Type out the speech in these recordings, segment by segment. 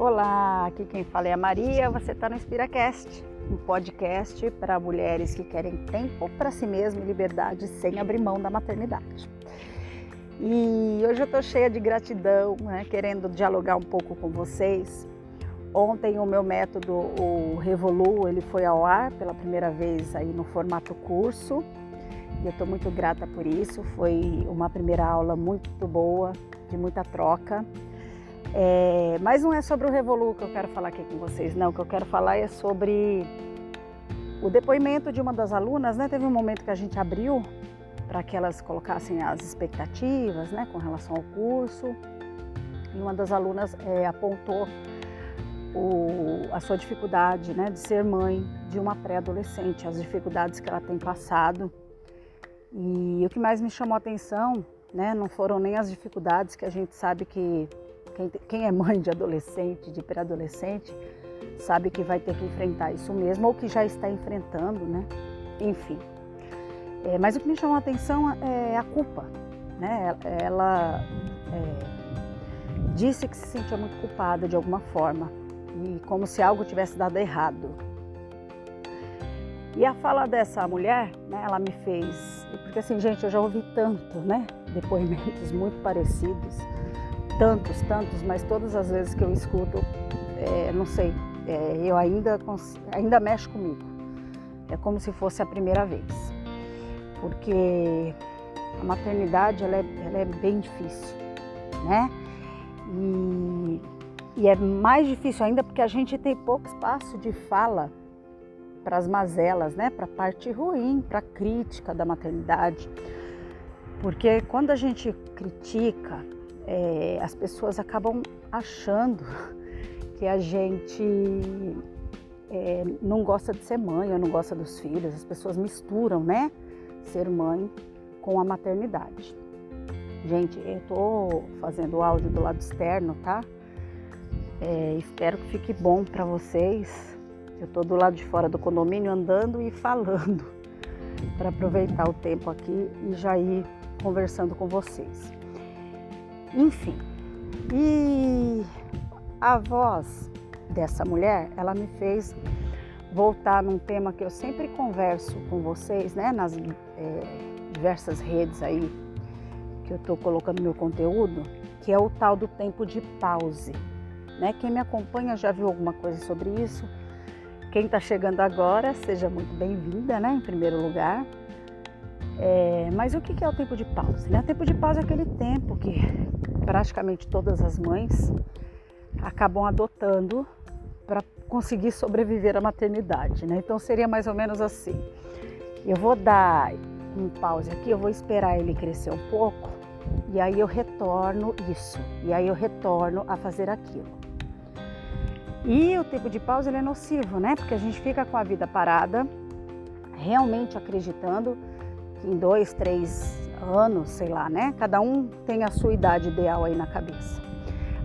Olá, aqui quem fala é a Maria. Você está no InspiraCast, um podcast para mulheres que querem tempo para si mesma e liberdade sem abrir mão da maternidade. E hoje eu estou cheia de gratidão, né, querendo dialogar um pouco com vocês. Ontem o meu método, o Revolu, ele foi ao ar pela primeira vez aí no formato curso. E eu estou muito grata por isso. Foi uma primeira aula muito boa, de muita troca. É, mas não é sobre o Revolu que eu quero falar aqui com vocês, não. O que eu quero falar é sobre o depoimento de uma das alunas, né? Teve um momento que a gente abriu para que elas colocassem as expectativas, né, com relação ao curso. E uma das alunas é, apontou o, a sua dificuldade, né, de ser mãe de uma pré-adolescente, as dificuldades que ela tem passado. E o que mais me chamou a atenção, né, não foram nem as dificuldades que a gente sabe que quem, quem é mãe de adolescente, de pré-adolescente, sabe que vai ter que enfrentar isso mesmo ou que já está enfrentando, né? Enfim. É, mas o que me chamou a atenção é a culpa, né? Ela é, disse que se sentia muito culpada de alguma forma e como se algo tivesse dado errado. E a fala dessa mulher, né, ela me fez, porque assim, gente, eu já ouvi tanto, né, depoimentos muito parecidos tantos, tantos, mas todas as vezes que eu escuto, é, não sei, é, eu ainda, ainda mexo comigo. É como se fosse a primeira vez. Porque a maternidade ela é, ela é bem difícil, né? E, e é mais difícil ainda porque a gente tem pouco espaço de fala para as mazelas, né? Para a parte ruim, para a crítica da maternidade. Porque quando a gente critica, é, as pessoas acabam achando que a gente é, não gosta de ser mãe ou não gosta dos filhos. As pessoas misturam, né? Ser mãe com a maternidade. Gente, eu tô fazendo o áudio do lado externo, tá? É, espero que fique bom para vocês. Eu tô do lado de fora do condomínio andando e falando para aproveitar o tempo aqui e já ir conversando com vocês. Enfim, e a voz dessa mulher, ela me fez voltar num tema que eu sempre converso com vocês, né, nas é, diversas redes aí que eu estou colocando meu conteúdo, que é o tal do tempo de pause. Né? Quem me acompanha já viu alguma coisa sobre isso. Quem está chegando agora, seja muito bem-vinda, né, em primeiro lugar. É, mas o que é o tempo de pausa? Né? O tempo de pausa é aquele tempo que praticamente todas as mães acabam adotando para conseguir sobreviver à maternidade. Né? Então seria mais ou menos assim: eu vou dar um pause aqui, eu vou esperar ele crescer um pouco e aí eu retorno isso, e aí eu retorno a fazer aquilo. E o tempo de pausa é nocivo, né? Porque a gente fica com a vida parada, realmente acreditando em dois, três anos, sei lá, né? Cada um tem a sua idade ideal aí na cabeça.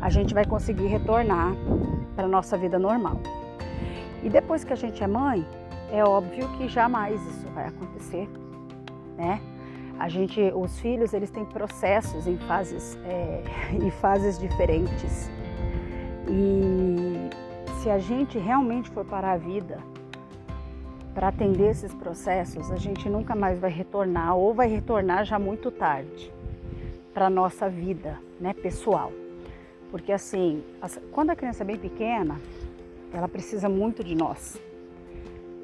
A gente vai conseguir retornar para nossa vida normal. E depois que a gente é mãe, é óbvio que jamais isso vai acontecer, né? A gente, os filhos, eles têm processos em fases, é, em fases diferentes. E se a gente realmente for parar a vida para atender esses processos, a gente nunca mais vai retornar ou vai retornar já muito tarde para nossa vida né, pessoal. Porque assim, quando a criança é bem pequena, ela precisa muito de nós.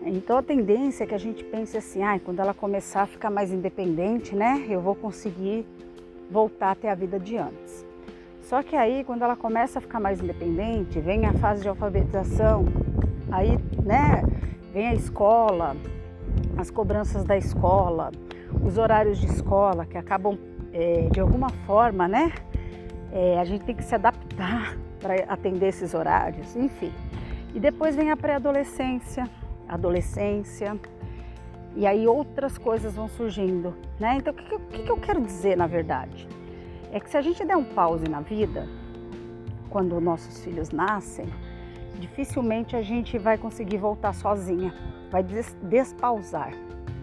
Então a tendência é que a gente pense assim, ah, quando ela começar a ficar mais independente, né, eu vou conseguir voltar até a vida de antes. Só que aí, quando ela começa a ficar mais independente, vem a fase de alfabetização, aí, né, Vem a escola, as cobranças da escola, os horários de escola que acabam é, de alguma forma, né? É, a gente tem que se adaptar para atender esses horários, enfim. E depois vem a pré-adolescência, adolescência, e aí outras coisas vão surgindo, né? Então, o que, que, que eu quero dizer, na verdade? É que se a gente der um pause na vida, quando nossos filhos nascem, dificilmente a gente vai conseguir voltar sozinha, vai des despausar,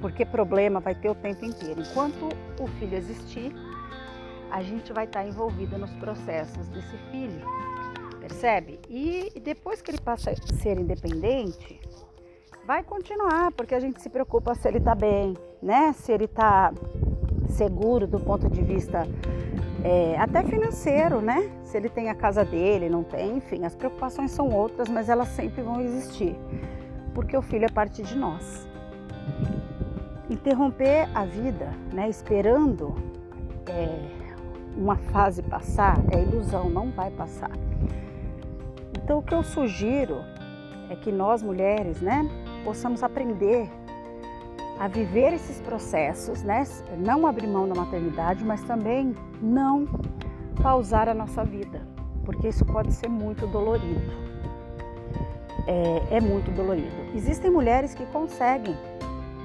porque problema vai ter o tempo inteiro. Enquanto o filho existir, a gente vai estar envolvida nos processos desse filho. percebe? E depois que ele passa a ser independente, vai continuar, porque a gente se preocupa se ele está bem, né? Se ele está seguro do ponto de vista é, até financeiro, né? Se ele tem a casa dele, não tem, enfim, as preocupações são outras, mas elas sempre vão existir, porque o filho é parte de nós. Interromper a vida, né? Esperando é, uma fase passar é ilusão, não vai passar. Então, o que eu sugiro é que nós mulheres, né? possamos aprender a viver esses processos, né? Não abrir mão da maternidade, mas também não pausar a nossa vida, porque isso pode ser muito dolorido. É, é muito dolorido. Existem mulheres que conseguem,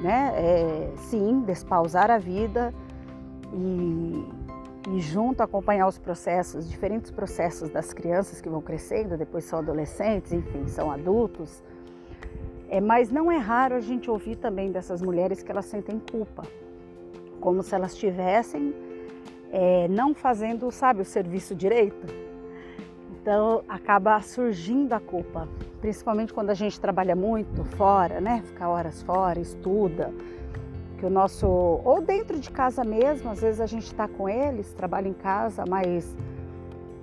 né? É, sim, despausar a vida e, e junto acompanhar os processos, diferentes processos das crianças que vão crescendo, depois são adolescentes, enfim, são adultos é, mas não é raro a gente ouvir também dessas mulheres que elas sentem culpa, como se elas estivessem é, não fazendo, sabe, o serviço direito. Então acaba surgindo a culpa, principalmente quando a gente trabalha muito fora, né? Fica horas fora, estuda, que o nosso ou dentro de casa mesmo, às vezes a gente está com eles, trabalha em casa, mas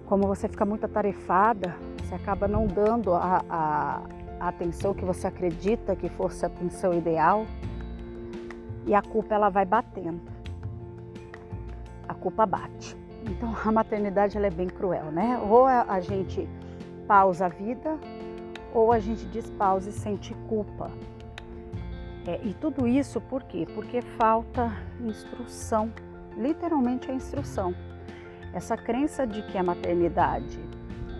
como você fica muito atarefada, você acaba não dando a, a a atenção que você acredita que fosse a atenção ideal e a culpa ela vai batendo. A culpa bate. Então a maternidade ela é bem cruel, né? Ou a gente pausa a vida ou a gente despausa e sente culpa. É, e tudo isso por quê? Porque falta instrução, literalmente a instrução. Essa crença de que a maternidade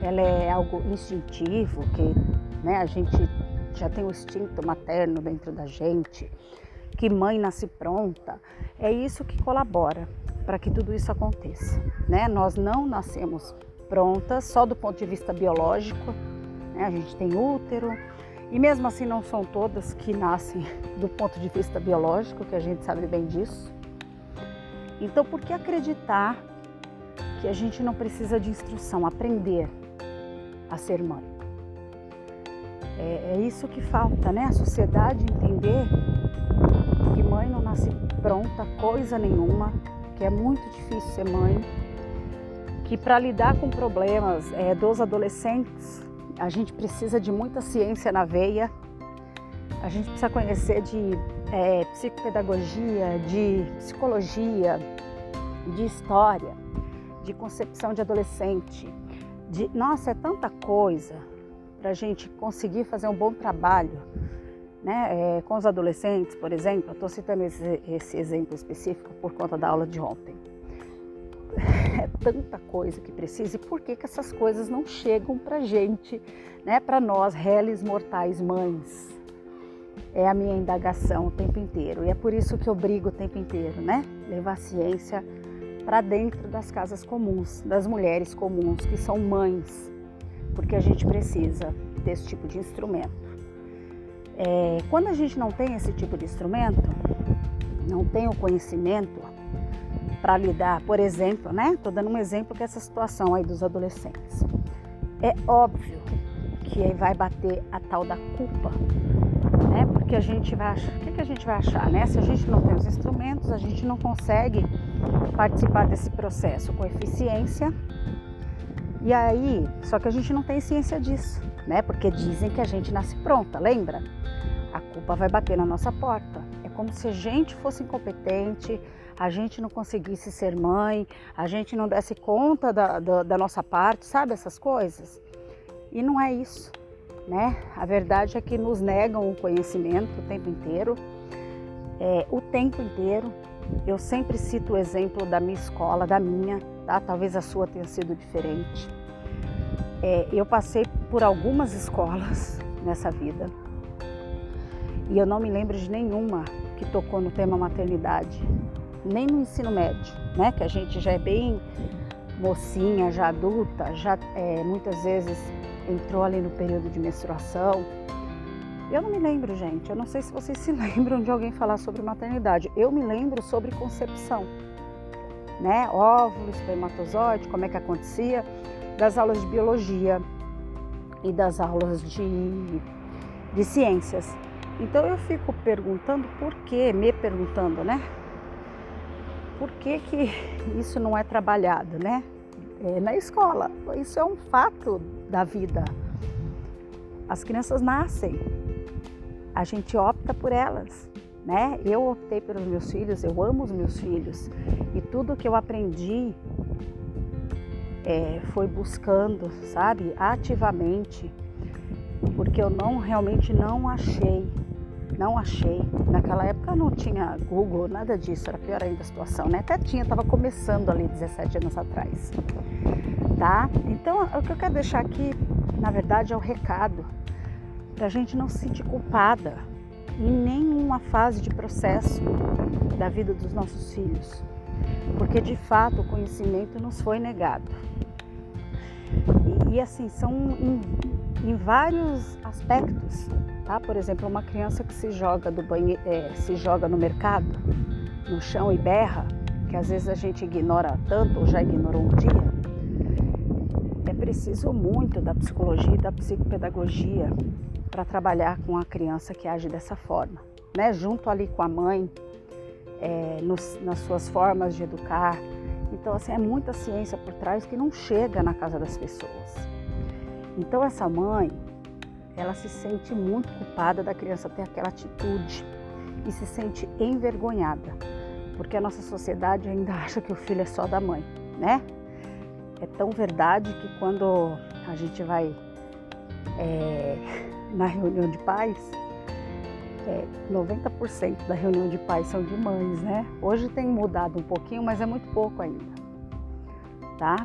ela é algo instintivo, que né? A gente já tem o instinto materno dentro da gente, que mãe nasce pronta. É isso que colabora para que tudo isso aconteça, né? Nós não nascemos prontas só do ponto de vista biológico, né? A gente tem útero e mesmo assim não são todas que nascem do ponto de vista biológico, que a gente sabe bem disso. Então, por que acreditar que a gente não precisa de instrução, aprender a ser mãe? É, é isso que falta, né? A sociedade entender que mãe não nasce pronta, coisa nenhuma, que é muito difícil ser mãe, que para lidar com problemas é, dos adolescentes a gente precisa de muita ciência na veia, a gente precisa conhecer de é, psicopedagogia, de psicologia, de história, de concepção de adolescente. De, nossa, é tanta coisa para a gente conseguir fazer um bom trabalho né, é, com os adolescentes, por exemplo. Estou citando esse, esse exemplo específico por conta da aula de ontem. É tanta coisa que precisa e por que, que essas coisas não chegam para gente, né, para nós, réis mortais mães? É a minha indagação o tempo inteiro e é por isso que eu brigo o tempo inteiro, né? Levar a ciência para dentro das casas comuns, das mulheres comuns que são mães, porque a gente precisa desse tipo de instrumento. É, quando a gente não tem esse tipo de instrumento, não tem o conhecimento para lidar, por exemplo, né? Estou dando um exemplo que é essa situação aí dos adolescentes. É óbvio que aí vai bater a tal da culpa, né? Porque a gente vai achar, o que, que a gente vai achar, né? Se a gente não tem os instrumentos, a gente não consegue participar desse processo com eficiência e aí, só que a gente não tem ciência disso, né? Porque dizem que a gente nasce pronta, lembra? A culpa vai bater na nossa porta. É como se a gente fosse incompetente, a gente não conseguisse ser mãe, a gente não desse conta da, da, da nossa parte, sabe essas coisas? E não é isso, né? A verdade é que nos negam o conhecimento o tempo inteiro, é, o tempo inteiro. Eu sempre cito o exemplo da minha escola, da minha, tá? Talvez a sua tenha sido diferente. É, eu passei por algumas escolas nessa vida e eu não me lembro de nenhuma que tocou no tema maternidade, nem no ensino médio, né? Que a gente já é bem mocinha, já adulta, já é, muitas vezes entrou ali no período de menstruação. Eu não me lembro, gente. Eu não sei se vocês se lembram de alguém falar sobre maternidade. Eu me lembro sobre concepção né? Óvulo, espermatozoide, como é que acontecia, das aulas de biologia, e das aulas de, de ciências. Então eu fico perguntando por que, me perguntando, né? Por que, que isso não é trabalhado, né? É, na escola. Isso é um fato da vida. As crianças nascem, a gente opta por elas, né? Eu optei pelos meus filhos, eu amo os meus filhos e tudo que eu aprendi é, foi buscando, sabe, ativamente, porque eu não realmente não achei, não achei. Naquela época não tinha Google, nada disso, era pior ainda a situação, né? Até tinha, estava começando ali 17 anos atrás, tá? Então, o que eu quero deixar aqui, na verdade, é o recado para a gente não se sentir culpada em nenhuma fase de processo da vida dos nossos filhos porque de fato o conhecimento nos foi negado. E, e assim, são em, em, vários aspectos, tá? Por exemplo, uma criança que se joga do banheiro, é, se joga no mercado, no chão e berra, que às vezes a gente ignora tanto ou já ignorou um dia, é preciso muito da psicologia e da psicopedagogia para trabalhar com a criança que age dessa forma, né? Junto ali com a mãe, é, nos, nas suas formas de educar. Então, assim, é muita ciência por trás que não chega na casa das pessoas. Então, essa mãe, ela se sente muito culpada da criança ter aquela atitude e se sente envergonhada, porque a nossa sociedade ainda acha que o filho é só da mãe, né? É tão verdade que quando a gente vai é, na reunião de pais, é, 90% da reunião de pais são de mães, né? Hoje tem mudado um pouquinho, mas é muito pouco ainda, tá?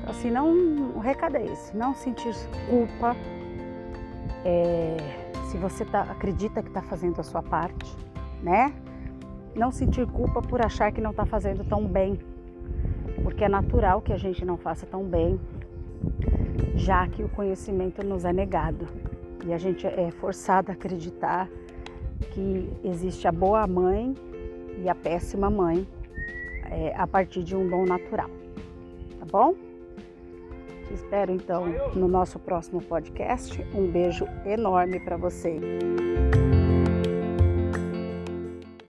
Então, assim, não, o recado é esse, não sentir culpa é, se você tá, acredita que está fazendo a sua parte, né? Não sentir culpa por achar que não está fazendo tão bem, porque é natural que a gente não faça tão bem, já que o conhecimento nos é negado e a gente é forçado a acreditar que existe a boa mãe e a péssima mãe é, a partir de um dom natural. Tá bom? Te espero então no nosso próximo podcast. Um beijo enorme para você.